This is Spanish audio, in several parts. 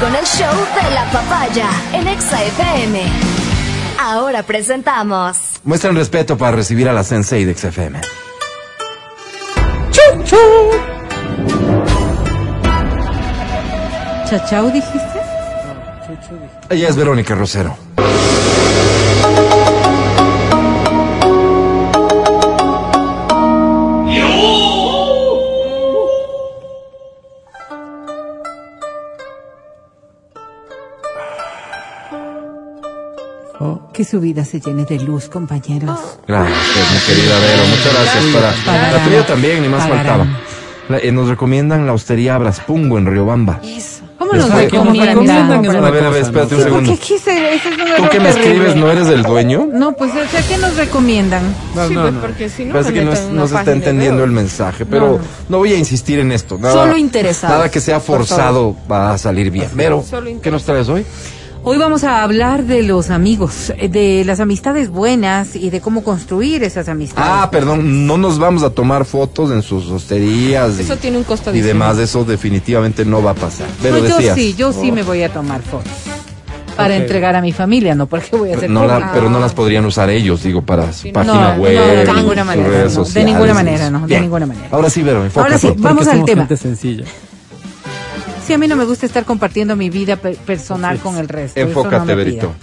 con el show de la papaya en Exa FM. Ahora presentamos. Muestran respeto para recibir a la Sensei de XFM. ¿Chachau dijiste? Ella es Verónica Rosero. Que su vida se llene de luz, compañeros. Gracias, mi querida Vero. Muchas gracias para Pagarán. la tuya también, ni más Pagarán. faltaba. La- eh, nos recomiendan la hostería Abraspungo en Riobamba. ¿Cómo Ya nos recomiendan? A una ver, a ver, espérate un segundo. aquí se, ese es un ¿Tú error que me terrible. escribes no eres el dueño? No, pues, o sea, ¿qué nos recomiendan? No, sí, no, pues no. porque si no. Parece que no, es- no se está entendiendo el mensaje, pero no, voy a insistir en esto. Nada, Solo interesados, Nada que sea por forzado va a salir bien. Pero, Solo ¿qué nos traes hoy? Hoy vamos a hablar de los amigos, de las amistades buenas y de cómo construir esas amistades. Ah, perdón, no nos vamos a tomar fotos en sus hosterías y, Eso tiene un costo y demás. Eso definitivamente no va a pasar. Pero No, yo decías. sí, yo sí me voy a tomar fotos. Para entregar a mi familia, no porque voy a hacer No la- fotos. pero no las podrían usar ellos, digo, para su no, página no, web. no, de ninguna manera, redes no, de sociales. ninguna manera, no, de ninguna manera. Ahora sí, Vero, enfócate. Ahora sí, vamos Porque al somos tema. gente sencilla. Sí, a mí no me gusta estar compartiendo mi vida pe- personal con el resto. Enfócate, Verito.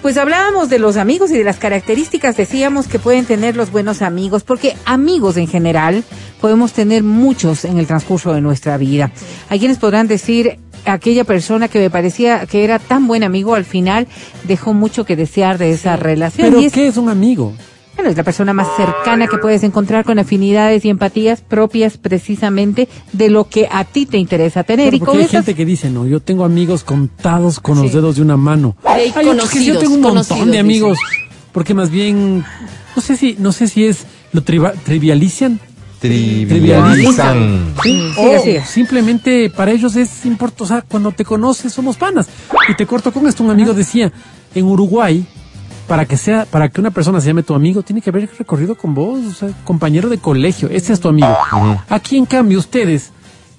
Pues hablábamos de los amigos y de las características, decíamos que pueden tener los buenos amigos, porque amigos en general podemos tener muchos en el transcurso de nuestra vida. Hay quienes podrán decir, aquella persona que me parecía que era tan buen amigo, al final dejó mucho que desear de esa relación. ¿Pero y es, qué es un amigo? Bueno, es la persona más cercana que puedes encontrar con afinidades y empatías propias precisamente de lo que a ti te interesa tener. Claro, y porque con hay esas gente que dice, no, yo tengo amigos contados con los Sí. dedos de una mano. Hay Hay otros que sí, yo tengo un montón de amigos, porque más bien, no sé si, no sé si es, lo triva- trivializan. Trivializan. Sí, o sigue. simplemente para ellos es importante, o sea, cuando te conoces somos panas. Y te corto con esto, un amigo decía, en Uruguay, para que sea, para que una persona se llame tu amigo, tiene que haber recorrido con vos, o sea, compañero de colegio, ese es tu amigo. Aquí en cambio ustedes,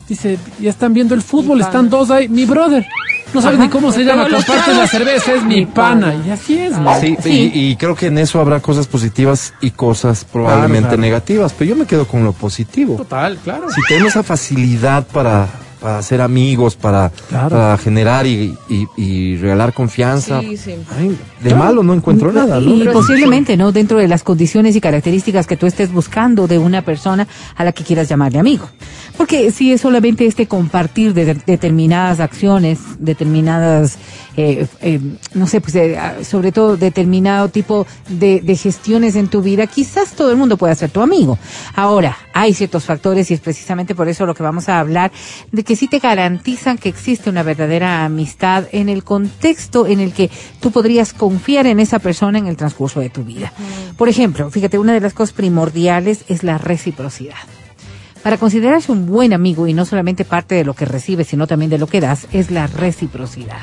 dice, ya están viendo el fútbol, están dos ahí, mi brother. No sabes ni cómo se llama, comparte la cerveza, es mi pana. Y así es. Sí, Sí. Y, y creo que en eso habrá cosas positivas y cosas probablemente claro. negativas, pero yo me quedo con lo positivo. Total, claro. Si tenemos esa facilidad para, para hacer amigos, para, Claro. para generar y, y- y regalar confianza, Sí, sí. ay, de malo no encuentro nada, ¿no? Y posiblemente, ¿no? Dentro de las condiciones y características que tú estés buscando de una persona a la que quieras llamarle amigo. Porque si es solamente este compartir de, de- determinadas acciones, determinadas, eh, eh, no sé, pues eh, ah, sobre todo determinado tipo de, de gestiones en tu vida, quizás todo el mundo pueda ser tu amigo. Ahora, hay ciertos factores y es precisamente por eso lo que vamos a hablar, de que sí te garantizan que existe una verdadera amistad en el contexto en el que tú podrías confiar en esa persona en el transcurso de tu vida. Por ejemplo, fíjate, una de las cosas primordiales es la reciprocidad. Para considerarse un buen amigo y no solamente parte de lo que recibes, sino también de lo que das, es la reciprocidad.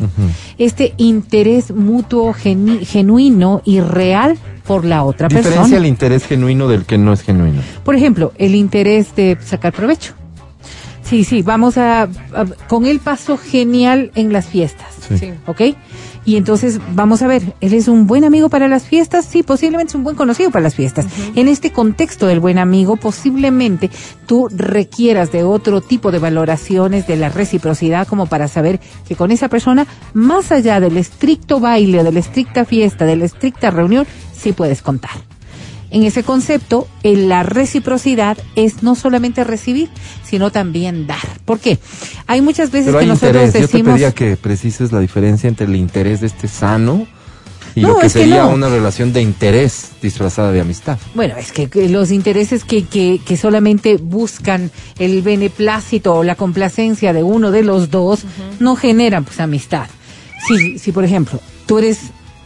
Este interés mutuo, genuino y real por la otra Diferencia persona. el interés genuino del que no es genuino. Por ejemplo, el interés de sacar provecho. Sí, sí, vamos a, a- con él paso genial en las fiestas. Sí. Sí. ¿Ok? Y entonces vamos a ver, ¿él es un buen amigo para las fiestas? Sí, posiblemente es un buen conocido para las fiestas. En este contexto del buen amigo, posiblemente tú requieras de otro tipo de valoraciones de la reciprocidad como para saber que con esa persona, más allá del estricto baile, de la estricta fiesta, de la estricta reunión, sí puedes contar. En ese concepto, en la reciprocidad es no solamente recibir, sino también dar. ¿Por qué? Hay muchas veces Pero que nosotros interés. Yo te decimos... pedía que precises la diferencia entre el interés de este sano y No, lo que es que sería no. una relación de interés disfrazada de amistad. Bueno, es que, que los intereses que, que, que solamente buscan el beneplácito o la complacencia de uno de los dos no generan pues amistad. Si, si por ejemplo, tú eres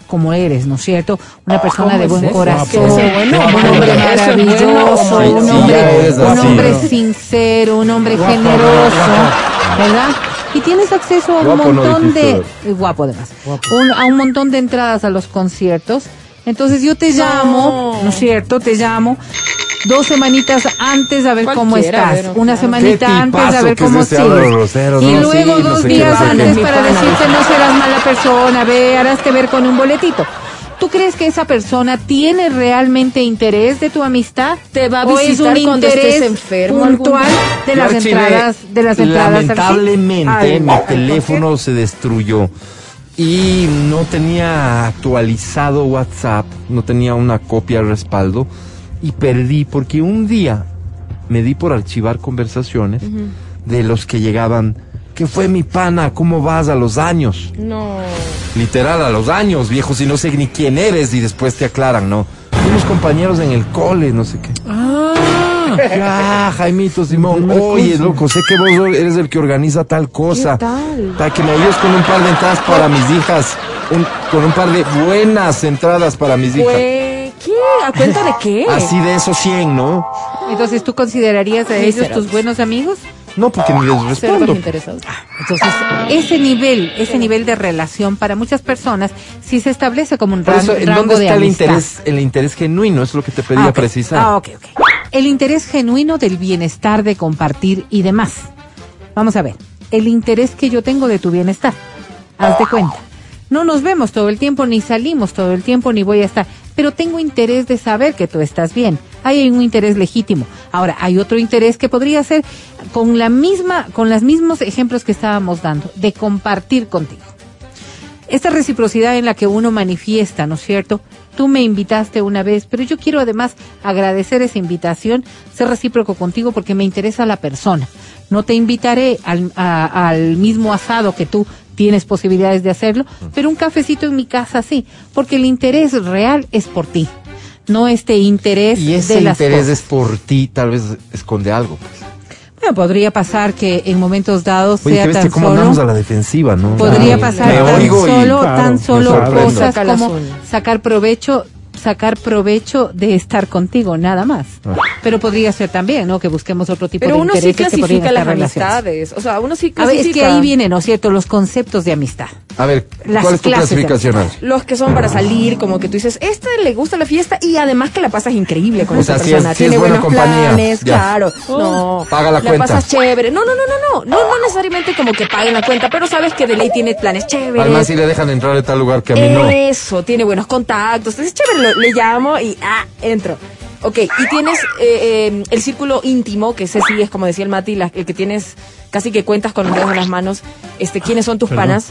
como eres, ¿no es cierto? Una persona de ¿Cómo buen es corazón, un hombre maravilloso, un hombre, un hombre sincero, un hombre generoso, ¿verdad? Y tienes acceso a un Guapo no montón de eh, guapo además, un- a un montón de entradas a los conciertos. Entonces yo te llamo, ¿no es cierto? Te llamo dos semanitas antes a ver cómo estás, una claro. semanita antes a ver que es cómo Álvaro sigues. Rosero, y ¿no? luego Sí, no dos sé días no sé qué. antes para pana, decirte ¿no? serás mala persona, ve, harás ver con un boletito. ¿Tú crees que esa persona tiene realmente interés de tu amistad? Te va a ¿O es visitar un cuando interés estés enfermo puntual de las entradas de las entradas? Lamentablemente Al- mi teléfono se destruyó y no tenía actualizado WhatsApp, no tenía una copia al respaldo y perdí porque un día me di por archivar conversaciones de los que llegaban. ¿Qué fue mi pana? ¿Cómo vas a los años? No. Literal, a los años, viejo, si no sé ni quién eres y después te aclaran, ¿no? Unos compañeros en el cole, no sé qué. Ah, Ya, Jaimito Simón, oye, loco, sé que vos eres el que organiza tal cosa. ¿Qué tal? Para que me ayudes con un par de entradas para mis hijas. un- con un par de buenas entradas para mis hijas. Pues, ¿qué? ¿A cuenta de qué? Así de esos 100, ¿no? Entonces, ¿tú considerarías a ellos tus buenos amigos? No, porque ni les respondo. interesados. Entonces, ese nivel, ese nivel de relación para muchas personas, si se establece como un Por ran- eso, ¿en rango dónde de está el interés, el interés genuino? Es lo que te pedía Ah, precisar. Ah, ok, ok. El interés genuino del bienestar, de compartir y demás. Vamos a ver, el interés que yo tengo de tu bienestar. Haz de cuenta. No nos vemos todo el tiempo, ni salimos todo el tiempo, ni voy a estar. Pero tengo interés de saber que tú estás bien. Hay un interés legítimo. Ahora, hay otro interés que podría ser con la misma, con los mismos ejemplos que estábamos dando, de compartir contigo. Esta reciprocidad en la que uno manifiesta, ¿no es cierto? Tú me invitaste una vez, pero yo quiero además agradecer esa invitación, ser recíproco contigo porque me interesa la persona. No te invitaré al, a- al mismo asado que tú tienes posibilidades de hacerlo, pero un cafecito en mi casa sí, porque el interés real es por ti, no este interés y ese de las interés cosas. es por ti, tal vez esconde algo. Pues. Bueno, podría pasar que en momentos dados Oye, sea ¿qué ves tan cómo solo. andamos a la defensiva, no? Podría Ah, pasar tan oigo y- solo, claro, tan solo cosas como sacar provecho, sacar provecho de estar contigo, nada más. Ah. Pero podría ser también, ¿no? Que busquemos otro tipo Pero de uno sí intereses que podrían clasifica las amistades. O sea, uno sí A ver, clasifica. es que ahí viene, ¿no es cierto? Los conceptos de amistad. A ver, Las ¿cuál es tu clasificación? Los que son para salir, como que tú dices, este le gusta la fiesta y además que la pasas increíble con O esa sea, si persona. es- si Tiene es buena buenos compañía, planes, ya. claro. No. Paga la cuenta. pasas chévere. No, no, no, no, no. No, no necesariamente como que paguen la cuenta, pero sabes que de ley tiene planes chéveres. Además, si le dejan entrar a tal lugar que a mí no. Eso, tiene buenos contactos. Entonces, chévere, lo- le llamo y ah, entro. Ok, y tienes eh, eh, el círculo íntimo, que ese sí es como decía el Mati, la- el que tienes casi que cuentas con los dedos en las manos, este, quiénes son tus Perdón. panas.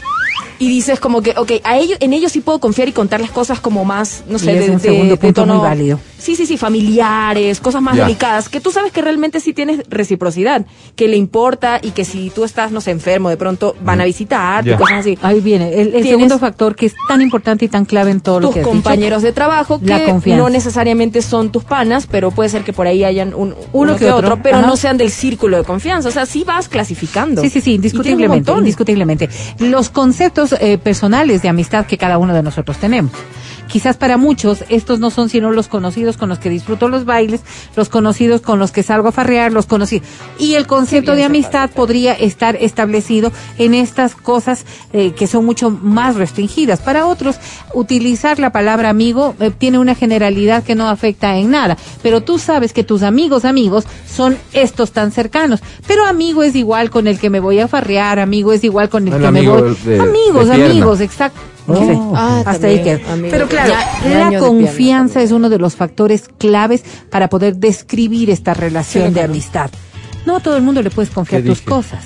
Y dices como que, ok, a ellos, en ellos sí puedo confiar y contarles cosas como más, no sé, Y es de, un de- segundo de punto tono- muy válido. Sí, sí, sí, familiares, cosas más Ya. delicadas, que tú sabes que realmente sí tienes reciprocidad, que le importa y que si tú estás, no sé, enfermo, de pronto van a visitarte Ya. y cosas así. Ahí viene, el, segundo factor que es tan importante y tan clave en todo lo tus que has compañeros de trabajo La que confianza. no necesariamente son tus panas, pero puede ser que por ahí hayan un, uno, que que otro, otro, pero ajá. no sean del círculo de confianza. O sea, sí vas clasificando. Sí, sí, sí, indiscutiblemente, indiscutiblemente. Los conceptos eh, personales de amistad que cada uno de nosotros tenemos. Quizás para muchos estos no son sino los conocidos con los que disfruto los bailes, los conocidos con los que salgo a farrear, los conocidos. Y el concepto de amistad podría estar establecido en estas cosas eh, que son mucho más restringidas. Para otros, utilizar la palabra amigo eh, tiene una generalidad que no afecta en nada. Pero tú sabes que tus amigos, amigos, son estos tan cercanos. Pero amigo es igual con el que me voy a farrear, amigo es igual con el El que me voy. de- amigos, de amigos, exacto. Oh. Sí, Ah, hasta ahí también, queda. amigo Pero claro, ya, la confianza es uno de los factores claves para poder describir esta relación Sí, de claro. amistad. No a todo el mundo le puedes confiar ¿Qué tus dije? cosas.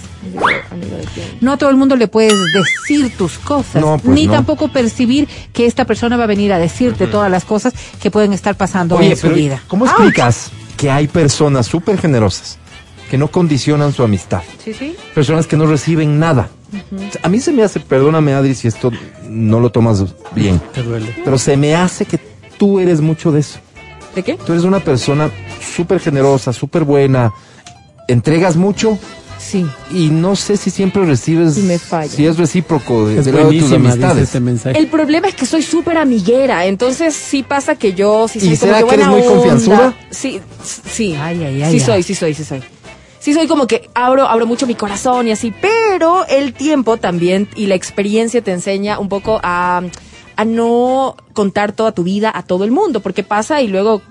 No a todo el mundo le puedes decir tus cosas, No, pues ni no. tampoco percibir que esta persona va a venir a decirte todas las cosas que pueden estar pasando Oye, en su pero vida. ¿cómo explicas que hay personas súper generosas que no condicionan su amistad? Sí, sí. Personas que no reciben nada. A mí se me hace, perdóname Adri si esto no lo tomas bien, te duele. pero se me hace que tú eres mucho de eso. ¿De qué? Tú eres una persona súper generosa, súper buena, entregas mucho Sí. y no sé si siempre recibes, Y me falla. si es recíproco de, Es del lado de tus amistades. este mensaje. El problema es que soy súper amiguera, entonces sí pasa que yo sí soy ¿Y como será que eres buena muy confianzuda? Sí, sí. Ay, ay, ay, sí ay. soy, sí soy, sí soy. Sí soy como que abro, abro mucho mi corazón y así, pero el tiempo también y la experiencia te enseña un poco a, a no contar toda tu vida a todo el mundo, porque pasa y luego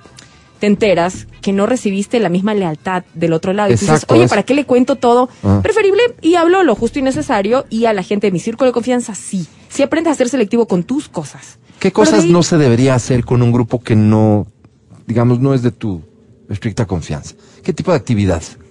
te enteras que no recibiste la misma lealtad del otro lado. Y tú dices, Exacto, oye, ¿para qué le cuento todo? Ah. Preferible y hablo lo justo y necesario y a la gente de mi círculo de confianza sí. Si aprendes a ser selectivo con tus cosas. ¿Qué cosas ahí- no se debería hacer con un grupo que no, digamos, no es de tu estricta confianza? ¿Qué tipo de actividad?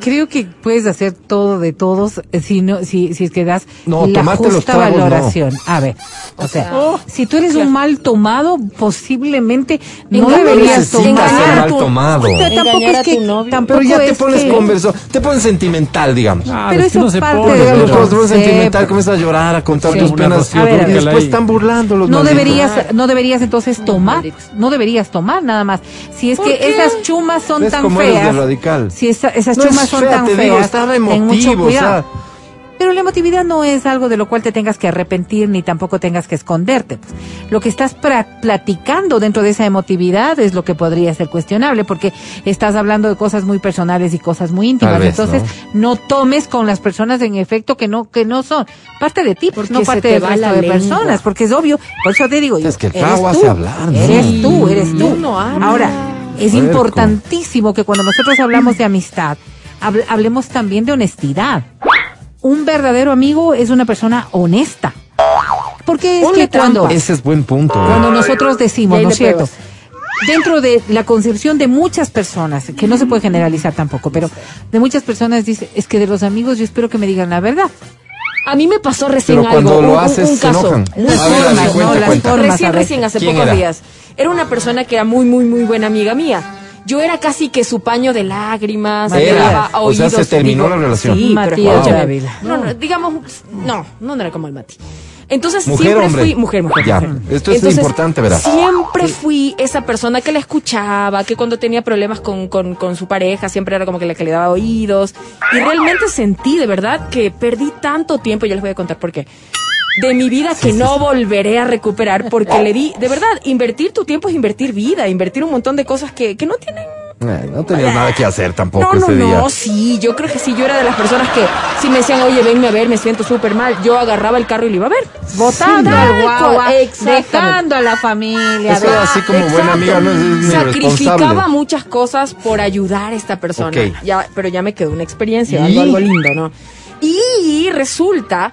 Creo que puedes hacer todo de todos eh, si no, si, si es que das No, la tomarte los justa tragos, no. valoración. A ver, o, O sea, sea, si tú eres un mal tomado, posiblemente no deberías tomar. ser mal tu- tomado. Pero tampoco Engañar es a que tu novio. tampoco Pero ya te es pones que- converso, te pones sentimental, digamos. Ah, Pero es que eso se parte pone, de te pones sentimental, comienzas a llorar, a contar Sí, tus penas, y después están burlando los no malditos. deberías, no deberías entonces tomar, no deberías tomar nada más. Si es ¿Por que esas chumas son ¿Ves tan feas, si esa- esas No es chumas son fea, tan te feas, digo, estaba ten mucho emotivo, o cuidado. sea. Pero la emotividad no es algo de lo cual te tengas que arrepentir ni tampoco tengas que esconderte. pues. Lo que estás pra- platicando dentro de esa emotividad es lo que podría ser cuestionable porque estás hablando de cosas muy personales y cosas muy íntimas. Vez, Entonces, ¿no? tomes con las personas en efecto que no que no son parte de ti, pues, Porque no parte te del resto de lengua. personas, porque es obvio. Por eso te digo yo, Es que el eres trago tú, hace hablar, ¿no? Eres tú, eres tú. Habla. Ahora, es importantísimo que cuando nosotros hablamos de amistad, hable- hablemos también de honestidad. Un verdadero amigo es una persona honesta. Porque es Ponle que cuando, trampa. Ese es buen punto. ¿eh? cuando nosotros decimos, ¿no es cierto? Dentro de la concepción de muchas personas, que no se puede generalizar tampoco, pero de muchas personas dice, es que de los amigos yo espero que me digan la verdad. A mí me pasó recién Pero algo. cuando lo un- un- haces, un se caso. enojan. Las ver, cuenta, ¿no? Las cuenta. formas, Recién, recién, hace ¿Quién pocos era? días. Era una persona que era muy, muy, muy buena amiga mía. Yo era casi que su paño de lágrimas. Era. le daba a O sea, oídos, se terminó la relación. Sí, Matías pero. Dávila. No, no, digamos, no, no, era como el Mati. Entonces Mujer, siempre hombre. fui mujer, mujer. Ya, mujer. esto es Entonces, importante, verás. Siempre fui esa persona que la escuchaba, que cuando tenía problemas con, con, con su pareja, siempre era como que la que le daba oídos. Y realmente sentí de verdad que perdí tanto tiempo, yo les voy a contar por qué. De mi vida que no volveré a recuperar porque le di, de verdad, invertir tu tiempo es invertir vida, invertir un montón de cosas que, que no tienen Eh, no tenías nada que hacer tampoco no, no, ese día. no, sí, yo creo que sí, yo era de las personas que si me decían, oye, venme a ver, me siento súper mal, yo agarraba el carro y lo iba a ver. Votando Tal al guagua, dejando a la familia. Eso de- así como buena Exacto. amiga no es, es Sacrificaba muchas cosas por ayudar a esta persona. Ok. Ya, pero ya me quedó una experiencia, algo, algo lindo, ¿no? Y resulta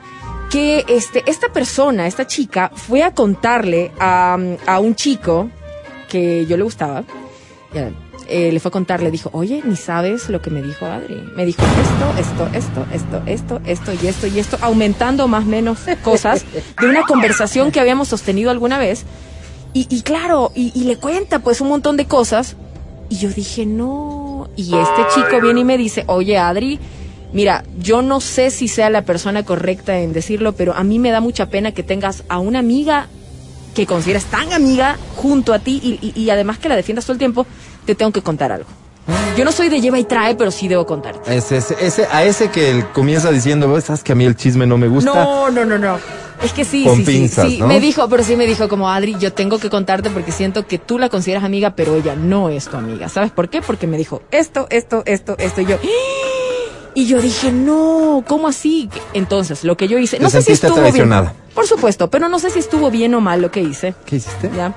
que este, esta persona, esta chica, fue a contarle a, a un chico que yo le gustaba. Eh, le fue a contar, le dijo, oye, ni sabes lo que me dijo Adri. Me dijo esto, esto, esto, esto, esto, esto y esto y esto, aumentando más o menos cosas de una conversación que habíamos sostenido alguna vez. Y, y claro, y, y le cuenta pues un montón de cosas. Y yo dije, no. Y este chico viene y me dice, oye Adri, mira, yo no sé si sea la persona correcta en decirlo, pero a mí me da mucha pena que tengas a una amiga que consideras tan amiga junto a ti y, y- y además que la defiendas todo el tiempo, te tengo que contar algo. Yo no soy de lleva y trae, pero sí debo contarte. Ese, ese, ese- a ese que él comienza diciendo, "Ves, sabes que a mí el chisme no me gusta. No, no, no, no. Es que sí, Con sí, sí, pinzas, sí. ¿no? Me dijo, pero sí me dijo como Adri, yo tengo que contarte porque siento que tú la consideras amiga, pero ella no es tu amiga. ¿Sabes por qué? Porque me dijo esto, esto, esto, esto y yo. Y yo dije, no, ¿cómo así? Entonces, lo que yo hice, no sé si estuvo traicionada. bien. Por supuesto, pero no sé si estuvo bien o mal lo que hice. ¿Qué hiciste? ¿ya?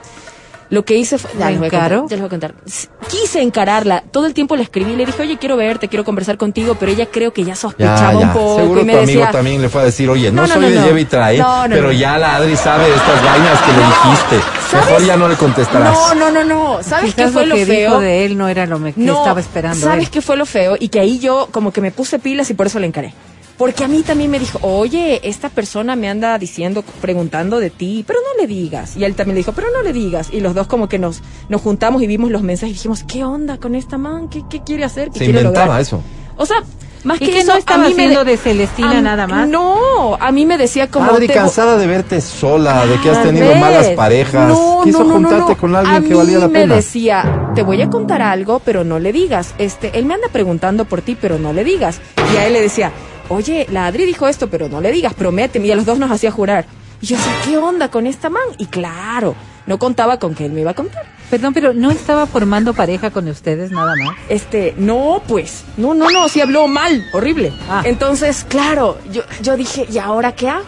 Lo que hice fue... ¿La Ya les voy a contar, encaró? ya les voy a contar. S- Quise encararla. Todo el tiempo le escribí, le dije, oye, quiero verte, quiero conversar contigo, pero ella creo que ya sospechaba Ya, un poco Seguro y me tu amigo también le fue a decir, oye, no, No, no, soy no, de no. lleva y trae, No, no, pero no. ya la Adri sabe de estas vainas que le dijiste. Mejor ya no le contestarás. No, no, no, no. ¿Sabes qué fue lo, que feo? dijo de él no era lo que no, estaba esperando ¿Sabes él. qué fue lo feo? Y que ahí yo como que me puse pilas y por eso le encaré. Porque a mí también me dijo, oye, esta persona me anda diciendo, preguntando de ti, pero no le digas. Y él también le dijo, pero no le digas. Y los dos como que nos, nos juntamos y vimos los mensajes y dijimos, ¿qué onda con esta man? ¿Qué, qué quiere hacer? ¿Qué Se quiere inventaba lograr? eso. O sea, más ¿Y que que eso, no estaba haciendo de- de Celestina a- nada más? No, a mí me decía como... Adri, te- cansada de verte sola, de que has tenido malas parejas. no, Quiso no, no, no, juntarte no. con alguien A que valía la mí me pena. decía, te voy a contar algo, pero no le digas. Este, él me anda preguntando por ti, pero no le digas. Y a él le decía, oye, la Adri dijo esto, pero no le digas, prométeme. Y a los dos nos hacía jurar. Y yo ¿qué onda con esta man? Y claro, no contaba con que él me iba a contar. Perdón, pero no estaba formando pareja con ustedes nada más. Este, no, pues, no, no, no, sí habló mal, horrible. Ah. Entonces, claro, yo, yo dije, ¿y ahora qué hago?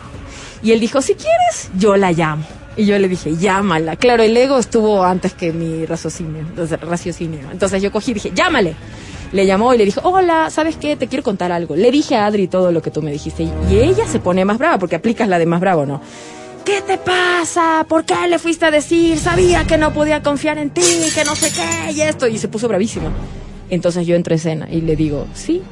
Y él dijo, si quieres, yo la llamo. Y yo le dije, llámala. Claro, el ego estuvo antes que mi raciocinio. Entonces, raciocinio. Entonces yo cogí y dije, llámale. Le llamó y le dijo, hola, ¿sabes qué? Te quiero contar algo. Le dije a Adri todo lo que tú me dijiste. Y ella se pone más brava porque aplicas la de más bravo, ¿no? ¿Qué te pasa? ¿Por qué le fuiste a decir? Sabía que no podía confiar en ti, que no sé qué, y esto. Y se puso bravísima. Entonces yo entro a escena y le digo, sí.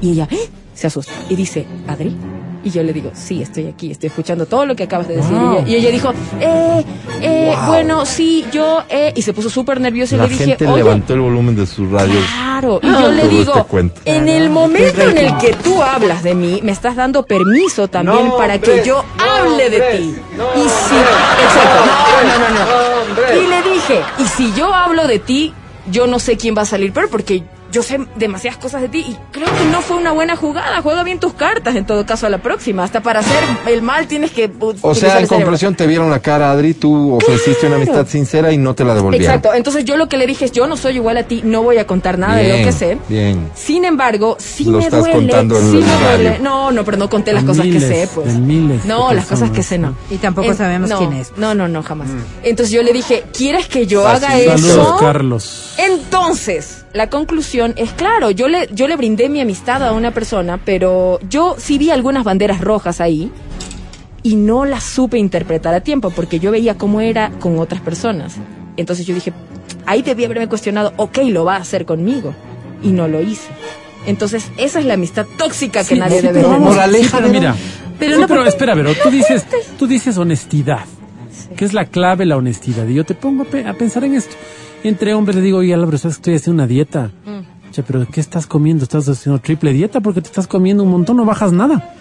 Y ella ¡eh! se asusta y dice, Adri. Y yo le digo, sí, estoy aquí, estoy escuchando todo lo que acabas de decir. Wow. Y, ella, y ella dijo, eh, eh, bueno, sí, yo, eh, y se puso súper nerviosa y La le dije, gente oye, levantó el volumen de su radio. Claro, y Ah, yo le digo, este en el momento en el que tú hablas de mí, me estás dando permiso también No, para hombre, que yo no, hable de hombre, ti. no, y si, exacto, no, no, no, no. Y le dije, y si yo hablo de ti, yo no sé quién va a salir peor porque yo sé demasiadas cosas de ti y creo que no fue una buena jugada. Juega bien tus cartas en todo caso a la próxima. Hasta para hacer el mal tienes que O sea, en conclusión, te vieron la cara, Adri, tú ofreciste una amistad sincera y no te la devolvieron. Exacto, entonces yo lo que le dije es, yo no soy igual a ti, no voy a contar nada de lo que sé. bien. Sin embargo, sí Lo me estás duele, contando en sí me duele. No, no, pero no conté las En cosas miles, que sé, pues. en miles no, las cosas que sé no. Y tampoco sabemos no, quién es. No, no, no, jamás. Mm. Entonces yo le dije, ¿quieres que yo Fácil. haga Saludos, eso? Saludos, Carlos. Entonces, la conclusión es claro, yo le, yo le brindé mi amistad a una persona, pero yo sí vi algunas banderas rojas ahí y no las supe interpretar a tiempo porque yo veía cómo era con otras personas. Entonces yo dije, ahí debí haberme cuestionado, ok, lo va a hacer conmigo. Y no lo hice. Entonces, esa es la amistad tóxica que Sí, nadie sí, debe vamos, Moraleja, sí, mira. Pero no, pero espera, pero tú dices, tú dices honestidad, que es la clave la honestidad. Y yo te pongo a, pe- a pensar en esto. Entre hombres le digo, oye, Álvaro, sabes que estoy haciendo una dieta. Mm. Che, pero ¿qué estás comiendo? ¿Estás haciendo triple dieta? Porque te estás comiendo un montón, no bajas nada.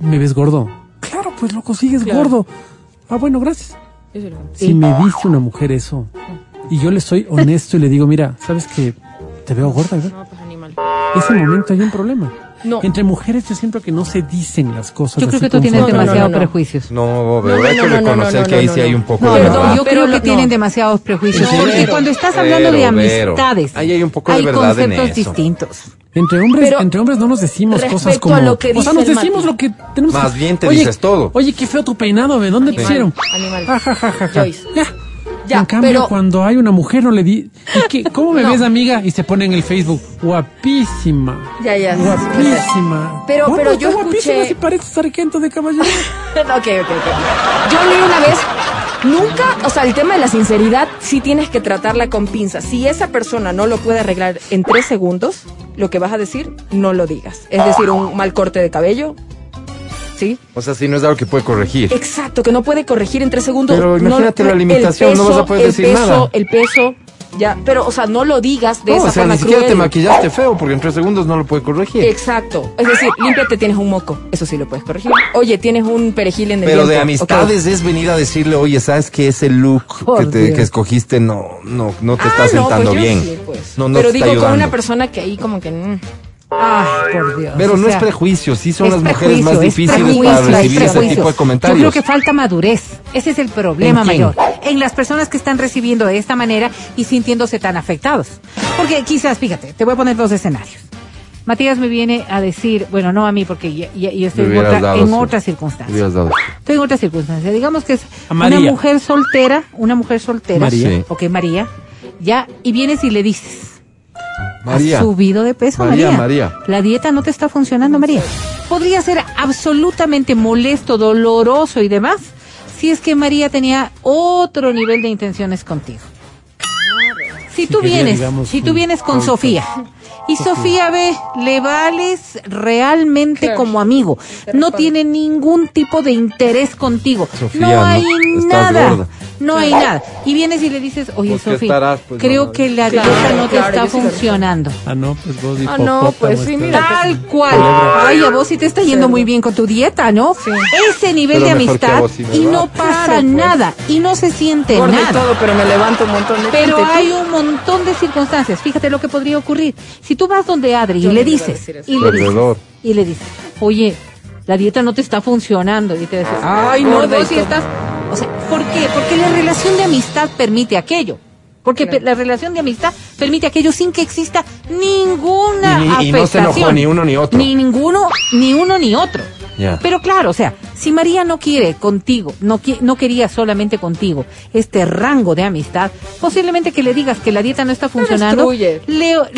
¿Me ves gordo? Claro, pues loco, sigues Claro. gordo. Ah, bueno, gracias. Si me dice una mujer eso, y yo le soy honesto y le digo, mira, ¿sabes que te veo gorda? ¿verdad? No, pues animal. Ese momento hay un problema. No. Entre mujeres yo siento que no se dicen las cosas. Yo creo así que tú tienes frontalidad. no, demasiados no. prejuicios. No, pero No, hay no, que no, no, reconocer no, que ahí no, sí no. hay un poco No, de no, verdad. yo creo no, que no. tienen demasiados prejuicios. Porque pero- cuando estás hablando de amistades, ahí hay un poco de hay verdad en conceptos eso. distintos. Entre hombres, Pero entre hombres no nos decimos cosas como. a lo que o sea, nos decimos Mati. lo que tenemos. Más bien te Oye, dices todo. Oye, qué feo tu peinado, ¿de dónde te Animal, hicieron? animal. Ja, ja, ja, ja, ja. Joyce. Ya. Ya, en cambio, pero- cuando hay una mujer, no le di. ¿Y qué? ¿Cómo me No. ves, amiga? Y se pone en el Facebook. Guapísima. Ya, ya. Guapísima. Pero- ¿Cómo pero yo escuché- si parece sargento de caballero. ok, ok, ok. Yo leí una vez, nunca, o sea, el tema de la sinceridad sí tienes que tratarla con pinzas. Si esa persona no lo puede arreglar en tres segundos, lo que vas a decir, no lo digas. Es decir, un mal corte de cabello, ¿sí? O sea, si no es algo que puede corregir. Exacto, que no puede corregir en tres segundos. Pero No- imagínate la limitación, no vas a poder decir peso, nada. El peso, ya, pero, o sea, no lo digas de No, esa o sea, forma ni siquiera te maquillaste feo porque en tres segundos no lo puede corregir. Exacto. Es decir, límpiate, tienes un moco. Eso sí lo puedes corregir. Oye, tienes un perejil en el Pero de amistades es venir a decirle, oye, ¿sabes que ese look que, te, Dios. que escogiste no, no, no te Ah, está no, sentando pues bien? sí, pues. No, no Pero te digo, está con una persona que ahí como que... mm. Ay, por Dios. Pero o no sea, es prejuicio, sí son las mujeres más es difíciles para es recibir ese prejuicio. tipo de comentarios. Yo creo que falta madurez. Ese es el problema mayor. En las personas que están recibiendo de esta manera y sintiéndose tan afectados. Porque quizás, fíjate, te voy a poner dos escenarios. Matías me viene a decir, bueno, no a mí porque ya estoy en, otra, dado en hubieras dado. Estoy en otra circunstancia. Digamos que es una mujer soltera, una mujer soltera. María. Sí. Ok, María. Ya, y vienes y le dices, María. ¿Has subido de peso, María, María? María. La dieta no te está funcionando, María. Podría ser absolutamente molesto, doloroso y demás si es que María tenía otro nivel de intenciones contigo. Si tú vienes, si tú vienes con. Sofía y Sofía ve, le vales realmente Claro. como amigo, no tiene ningún tipo de interés contigo, Sofía, no hay nada, gorda. No hay nada. Y vienes y le dices, oye Pues, ¿qué Sofía? Pues, creo no, que la Claro, dieta no te claro, está funcionando. Ah, no, pues vos Ah, no, pues sí, hipopótamo, mira. Tal cual. Culebra. Ay, a vos sí te está yendo muy bien con tu dieta, ¿no? Sí. Ese nivel Pero de amistad sí y no pasa Claro, pues. nada y no se siente y nada. todo, pero me levanto un montón de Pero gente. hay un montón de circunstancias. Fíjate lo que podría ocurrir. Si tú vas donde Adri y Yo le dices, y le dices, y le dices, oye, la dieta no te está funcionando. Y te dice, ay, no, vos sí estás. O sea, ¿por qué? Porque la relación de amistad permite aquello. Porque Claro. la relación de amistad permite aquello sin que exista ninguna Y- y no se afectación. enojó ni uno ni otro. Ni ninguno, ni uno ni otro. Pero claro, o sea, Si María no quiere contigo, no, qui- no quería solamente contigo este rango de amistad, posiblemente que le digas que la dieta no está funcionando, le, va a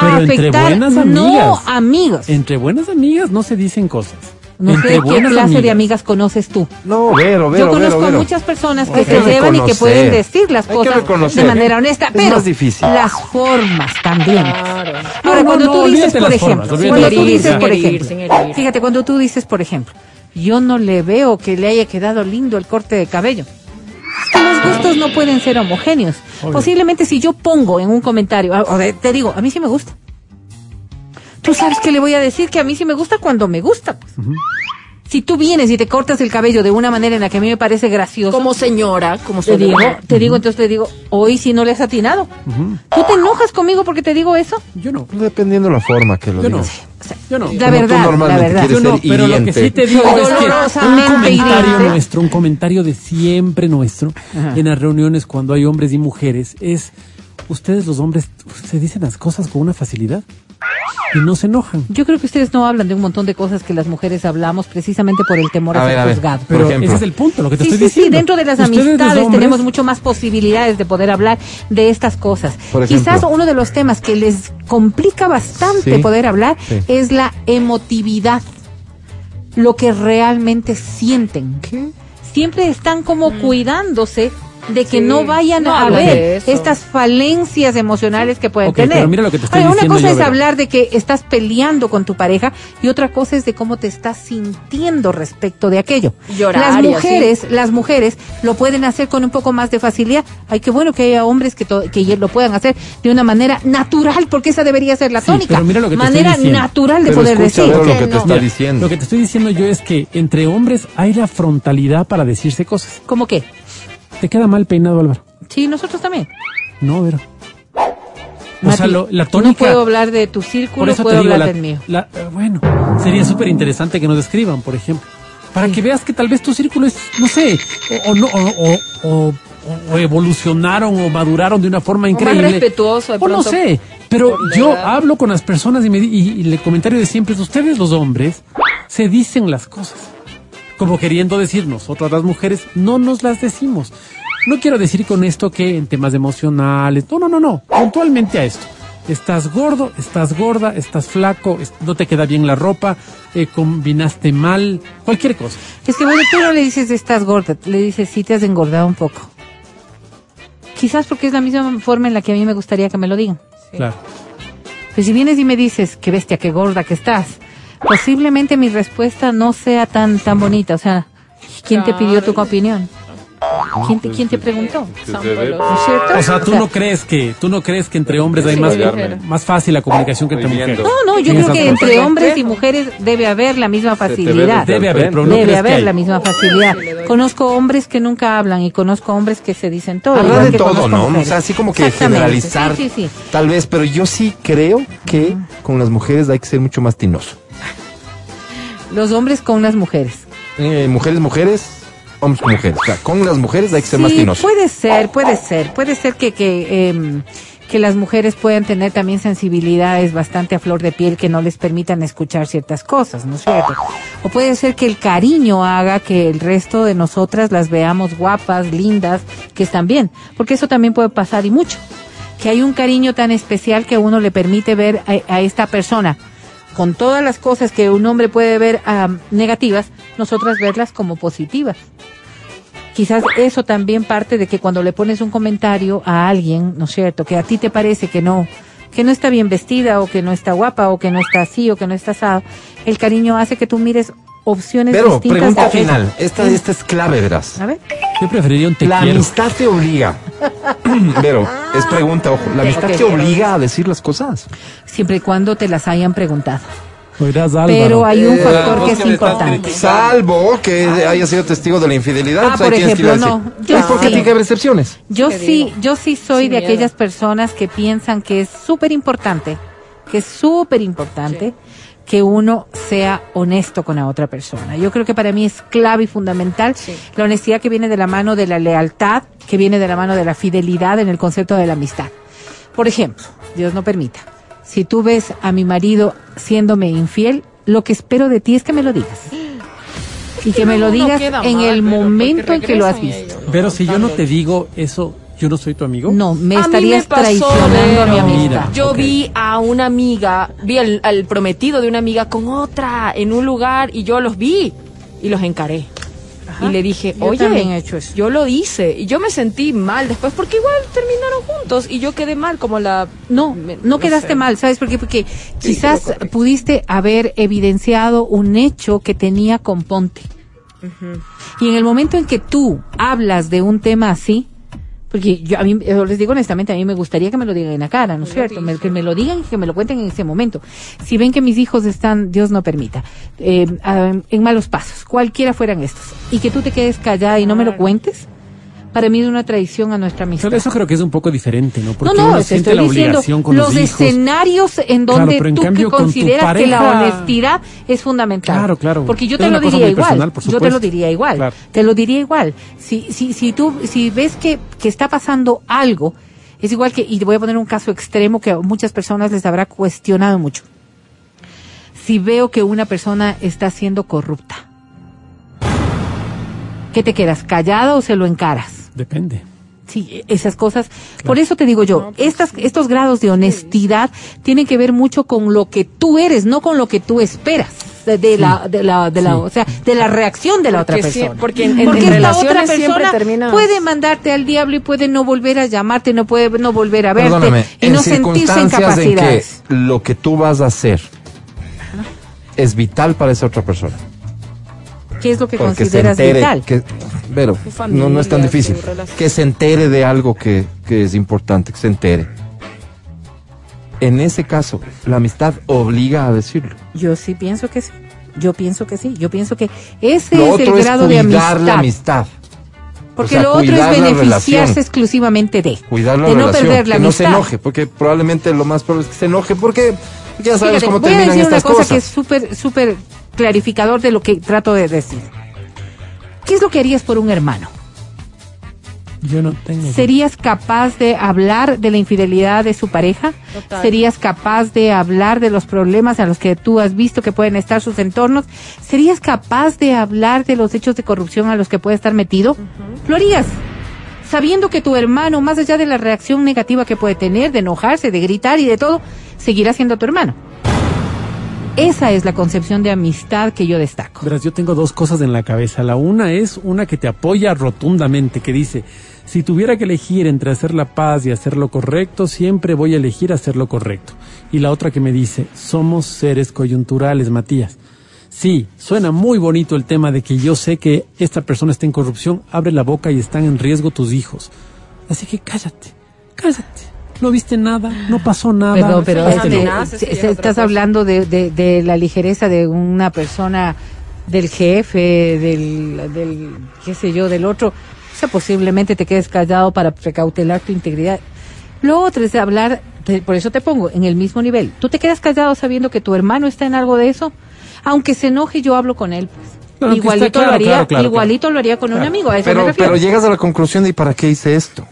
Pero entre afectar. No, amigas. amigos. Entre buenas amigas no se dicen cosas. No Entre sé qué clase de amigas conoces tú. No, Vero, Vero, Yo conozco Vero, Vero. muchas personas que Hay se que llevan y que pueden decir las Hay cosas de manera honesta, Es pero más difícil. las formas también. Claro. Ahora, No, cuando no, tú dices, por formas, ejemplo, cuando tú dices, por herir, ejemplo, fíjate, cuando tú dices, por ejemplo, yo no le veo que le haya quedado lindo el corte de cabello. Es que los gustos no pueden ser homogéneos. Obvio. Posiblemente si yo pongo en un comentario, o de- te digo, a mí sí me gusta. Tú sabes que le voy a decir que a mí sí me gusta cuando me gusta. pues. Si tú vienes y te cortas el cabello de una manera en la que a mí me parece gracioso, Como señora, como te señora. digo, te digo, entonces te digo, hoy sí no le has atinado. ¿Tú te enojas conmigo porque te digo eso? Yo no. Dependiendo la forma que lo Yo no. digas. Yo no. La verdad, la verdad. Yo no, pero lo que sí te digo es que un comentario hiriente. nuestro, un comentario de siempre nuestro en las reuniones cuando hay hombres y mujeres es, ustedes los hombres se dicen las cosas con una facilidad y no se enojan. Yo creo que ustedes no hablan de un montón de cosas que las mujeres hablamos precisamente por el temor a, A ver, ser a ver. juzgado. Por Pero ejemplo. ese es el punto, lo que te Sí, estoy sí, sí, diciendo. dentro de las amistades hombres, tenemos mucho más posibilidades de poder hablar de estas cosas. Por. Quizás uno de los temas que les complica bastante Sí. poder hablar Sí. es la emotividad, lo que realmente sienten. Siempre están como cuidándose de que Sí. no vayan No a ver estas falencias emocionales que pueden tener. pero mira lo que te estoy diciendo una cosa yo, es hablar de que estás peleando con tu pareja y otra cosa es de cómo te estás sintiendo respecto de aquello. Llorar las mujeres, las mujeres lo pueden hacer con un poco más de facilidad. Ay, qué bueno que haya hombres que, que lo puedan hacer de una manera natural, porque esa debería ser la Sí, tónica. pero mira lo que te estoy manera diciendo. natural de Pero poder decir. Lo que te no. está Mira, diciendo. Lo que te estoy diciendo yo es que entre hombres hay la frontalidad para decirse cosas. ¿Cómo qué? Te queda mal peinado, Álvaro. Sí, nosotros también. No, Vero. O Mati, sea, lo- la No tónica... puedo hablar de tu círculo, puedo digo, hablar la- del mío. la- eh, bueno, sería súper interesante que nos describan, por ejemplo. Para que veas que tal vez tu círculo es, no sé, o, o no, o, o- o- o evolucionaron o maduraron de una forma O más increíble. respetuoso, de O no pronto, sé, pero yo hablo con las personas y, me, y, y el comentario de siempre es, ustedes los hombres se dicen las cosas. Como queriendo decir, nosotras las mujeres no nos las decimos. No quiero decir con esto que en temas emocionales, no, no, no, no, puntualmente a esto. Estás gordo, estás gorda, estás flaco, no te queda bien la ropa, eh, combinaste mal, cualquier cosa. Es que bueno, tú no le dices estás gorda, le dices sí te has engordado un poco. Quizás porque es la misma forma en la que a mí me gustaría que me lo digan. Claro. Pues si vienes y me dices, qué bestia, qué gorda que estás, posiblemente mi respuesta no sea tan tan bonita. O sea, ¿quién te pidió tu opinión? ¿Quién te, quién te preguntó? O sea, tú no crees que, tú no crees que entre hombres hay más, más fácil la comunicación que entre mujeres. No, no, yo creo que entre hombres y mujeres debe haber la misma facilidad. Debe haber, pero no Debe haber la misma facilidad. Conozco hombres que nunca hablan y conozco hombres que se dicen todo. Hablar de todo, ¿no? O sea, así como que generalizar. Sí, sí, sí. Tal vez, pero yo sí creo que con las mujeres hay que ser mucho más tinoso. Los hombres con las mujeres. Eh, mujeres, mujeres, hombres con mujeres. O sea, con las mujeres hay que ser más Sí, tinoso. puede ser, puede ser. Puede ser que, que, em, que las mujeres puedan tener también sensibilidades bastante a flor de piel que no les permitan escuchar ciertas cosas, ¿no es cierto? O puede ser que el cariño haga que el resto de nosotras las veamos guapas, lindas, que están bien. Porque eso también puede pasar y mucho. Que hay un cariño tan especial que uno le permite ver a, a esta persona con todas las cosas que un hombre puede ver am, negativas, nosotras verlas como positivas. Quizás eso también parte de que cuando le pones un comentario a alguien, ¿no es cierto? Que a ti te parece que no, que no está bien vestida o que no está guapa o que no está así o que no está asado, el cariño hace que tú mires opciones Pero, distintas. pregunta de aquello. final. Esta, esta es clave, verás. A ver. Yo preferiría un te La quiero. amistad te obliga. Pero, es pregunta, ojo. ¿La amistad ok. te obliga a decir las cosas? Siempre y cuando te las hayan preguntado. Pero hay un Eh, factor vos que es que importante. Salvo que haya sido testigo de la infidelidad. Ah, pues por ejemplo, no. Yo ¿Y por qué sí. tiene que haber excepciones? Yo ¿Qué sí, digo? yo sí soy Sin de miedo. aquellas personas que piensan que es súper importante, que es súper importante que uno sea honesto con la otra persona. Yo creo que para mí es clave y fundamental Sí. la honestidad que viene de la mano de la lealtad, que viene de la mano de la fidelidad en el concepto de la amistad. Por ejemplo, Dios no permita, si tú ves a mi marido siéndome infiel, lo que espero de ti es que me lo digas. y que me lo digas en el momento en que lo has visto. Pero si yo no te digo eso, yo no soy tu amigo. No, me A mí estarías me pasó, traicionando a mi amistad. Mira. Yo vi a una amiga, vi al, al prometido de una amiga con otra en un lugar y yo los vi y los encaré. Y le dije, Yo oye, también he hecho eso. yo lo hice y yo me sentí mal después porque igual terminaron juntos y yo quedé mal como la... No, me- no quedaste sé. mal, ¿sabes por qué? Porque Sí, quizás pudiste haber evidenciado un hecho que tenía componte. Y en el momento en que tú hablas de un tema así, porque yo a mí, yo les digo honestamente, a mí me gustaría que me lo digan en la cara, ¿no es cierto? Me- que me lo digan y que me lo cuenten en ese momento. Si ven que mis hijos están, Dios no permita, eh, ah, en malos pasos, cualquiera fueran estos, y que tú te quedes callada y no me lo cuentes, para mí es una traición a nuestra amistad. Pero eso creo que es un poco diferente, ¿no? Porque no, no, uno te siente la diciendo obligación con los, los, hijos. escenarios en Claro, donde pero en tú que cambio con tu consideras que la honestidad es fundamental. Claro, claro. Porque yo te lo diría igual. yo te lo diría igual. Claro. Te lo diría igual. Si, si, si tú, si ves que, que está pasando algo, es igual que, y te voy a poner un caso extremo que a muchas personas les habrá cuestionado mucho. Si veo que una persona está siendo corrupta, ¿qué te quedas? ¿Callada o se lo encaras? Depende. Sí, esas cosas. Por eso te digo yo, estas, estos grados de honestidad tienen que ver mucho con lo que tú eres, no con lo que tú esperas de, de la, de la, de la, Sí. o sea, de la reacción de la otra Porque persona. porque en- en- Porque en esta otra persona termina- puede mandarte al diablo y puede no volver a llamarte, no puede no volver a verte Perdóname, y en no sentirse capacidades. lo que tú vas a hacer es vital para esa otra persona. ¿Qué es lo que Porque se consideras entere, vital? que, pero familia, no, no es tan difícil. Que se entere de algo que, que es importante, que se entere. En ese caso, la amistad obliga a decirlo. Yo sí pienso que sí. Yo pienso que sí. Yo pienso que ese Lo es el es grado de cuidar amistad. la amistad. Porque O sea, lo otro es beneficiarse exclusivamente de. Cuidar la de no perder la que no amistad. se enoje, porque probablemente lo más probable es que se enoje, porque ya sabes Fíjate, cómo voy a terminan decir una cosa cosas. que es súper, súper clarificador de lo que trato de decir. ¿Qué es lo que harías por un hermano? Yo no tengo. ¿Serías capaz de hablar de la infidelidad de su pareja? Total. ¿Serías capaz de hablar de los problemas a los que tú has visto que pueden estar sus entornos? ¿Serías capaz de hablar de los hechos de corrupción a los que puede estar metido? ¿Lo harías? Sabiendo que tu hermano, más allá de la reacción negativa que puede tener, de enojarse, de gritar y de todo, seguirá siendo tu hermano. Esa es la concepción de amistad que yo destaco. Verás, yo tengo dos cosas en la cabeza. La una es una que te apoya rotundamente, que dice, si tuviera que elegir entre hacer la paz y hacer lo correcto, siempre voy a elegir hacer lo correcto. Y la otra que me dice, somos seres coyunturales, Matías. Sí, suena muy bonito el tema de que yo sé que esta persona está en corrupción, abre la boca y están en riesgo tus hijos. Así que cállate, cállate. No viste nada, no pasó nada. Perdón, pero este, no amenazas, se- sí, es se- otra estás hablando de, de, de la ligereza de una persona, del jefe, del, del, qué sé yo, del otro. O sea, posiblemente te quedes callado para precautelar tu integridad. Lo otro es hablar, te- por eso te pongo, en el mismo nivel. ¿Tú te quedas callado sabiendo que tu hermano está en algo de eso? Aunque se enoje, yo hablo con él. pues. Claro, igualito claro, lo haría, claro, claro, igualito lo haría con un amigo, a eso me Pero, refiero. pero llegas a la conclusión de ¿y para qué hice esto?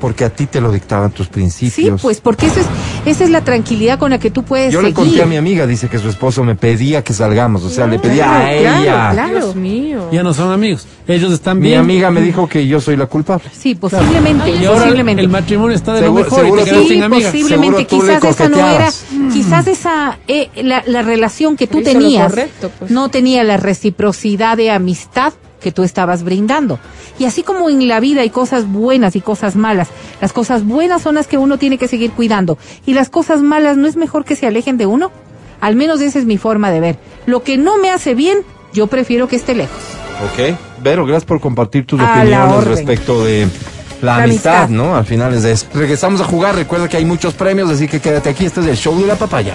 Porque a ti te lo dictaban tus Sí, principios. pues porque eso es, esa es la tranquilidad con la que tú puedes Yo le conté a mi amiga, dice que su esposo me pedía que salgamos, o sea, le pedía claro, a claro, ella. claro. Dios mío. Ya no son amigos. Ellos están Mi bien. amiga me dijo que yo soy la culpable. Sí, posiblemente, Y ahora posiblemente. el matrimonio está de Seguro- lo mejor y te sin Sí, amigas. posiblemente, quizás esa no era, coqueteabas. quizás esa, eh, la, la relación que tú Pero tenías correcto, pues. no tenía la reciprocidad de amistad que tú estabas brindando. Y así como en la vida hay cosas buenas y cosas malas, las cosas buenas son las que uno tiene que seguir cuidando y las cosas malas no es mejor que se alejen de uno. Al menos esa es mi forma de ver. Lo que no me hace bien, yo prefiero que esté lejos. Ok. Vero, gracias por compartir tus A opiniones respecto de la, La amistad, amistad. ¿no? Al final es de eso. Regresamos a jugar. Recuerda que hay muchos premios, así que quédate aquí. Este es el show de la papaya.